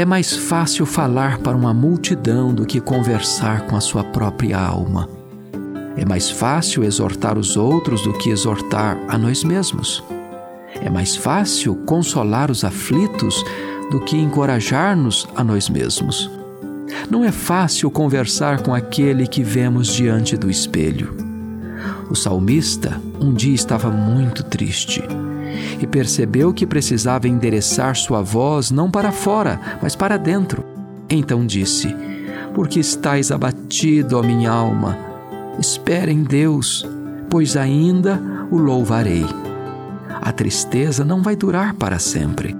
É mais fácil falar para uma multidão do que conversar com a sua própria alma. É mais fácil exortar os outros do que exortar a nós mesmos. É mais fácil consolar os aflitos do que encorajar-nos a nós mesmos. Não é fácil conversar com aquele que vemos diante do espelho. O salmista um dia estava muito triste percebeu que precisava endereçar sua voz não para fora, mas para dentro. Então disse: Por que estais abatido, ó minha alma? Espera em Deus, pois ainda o louvarei. A tristeza não vai durar para sempre.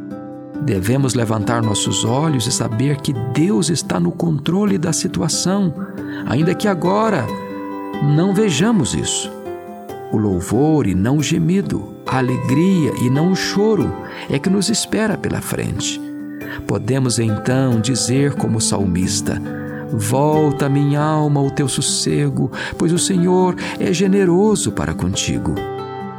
Devemos levantar nossos olhos e saber que Deus está no controle da situação, ainda que agora não vejamos isso. O louvor e não o gemido, a alegria e não o choro é que nos espera pela frente. Podemos então dizer, como o salmista: Volta, minha alma, ao teu sossego, pois o Senhor é generoso para contigo.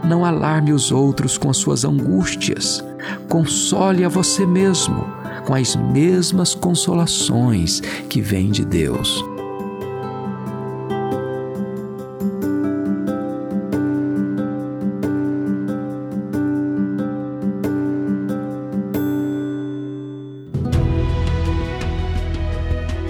Não alarme os outros com suas angústias. Console a você mesmo com as mesmas consolações que vêm de Deus.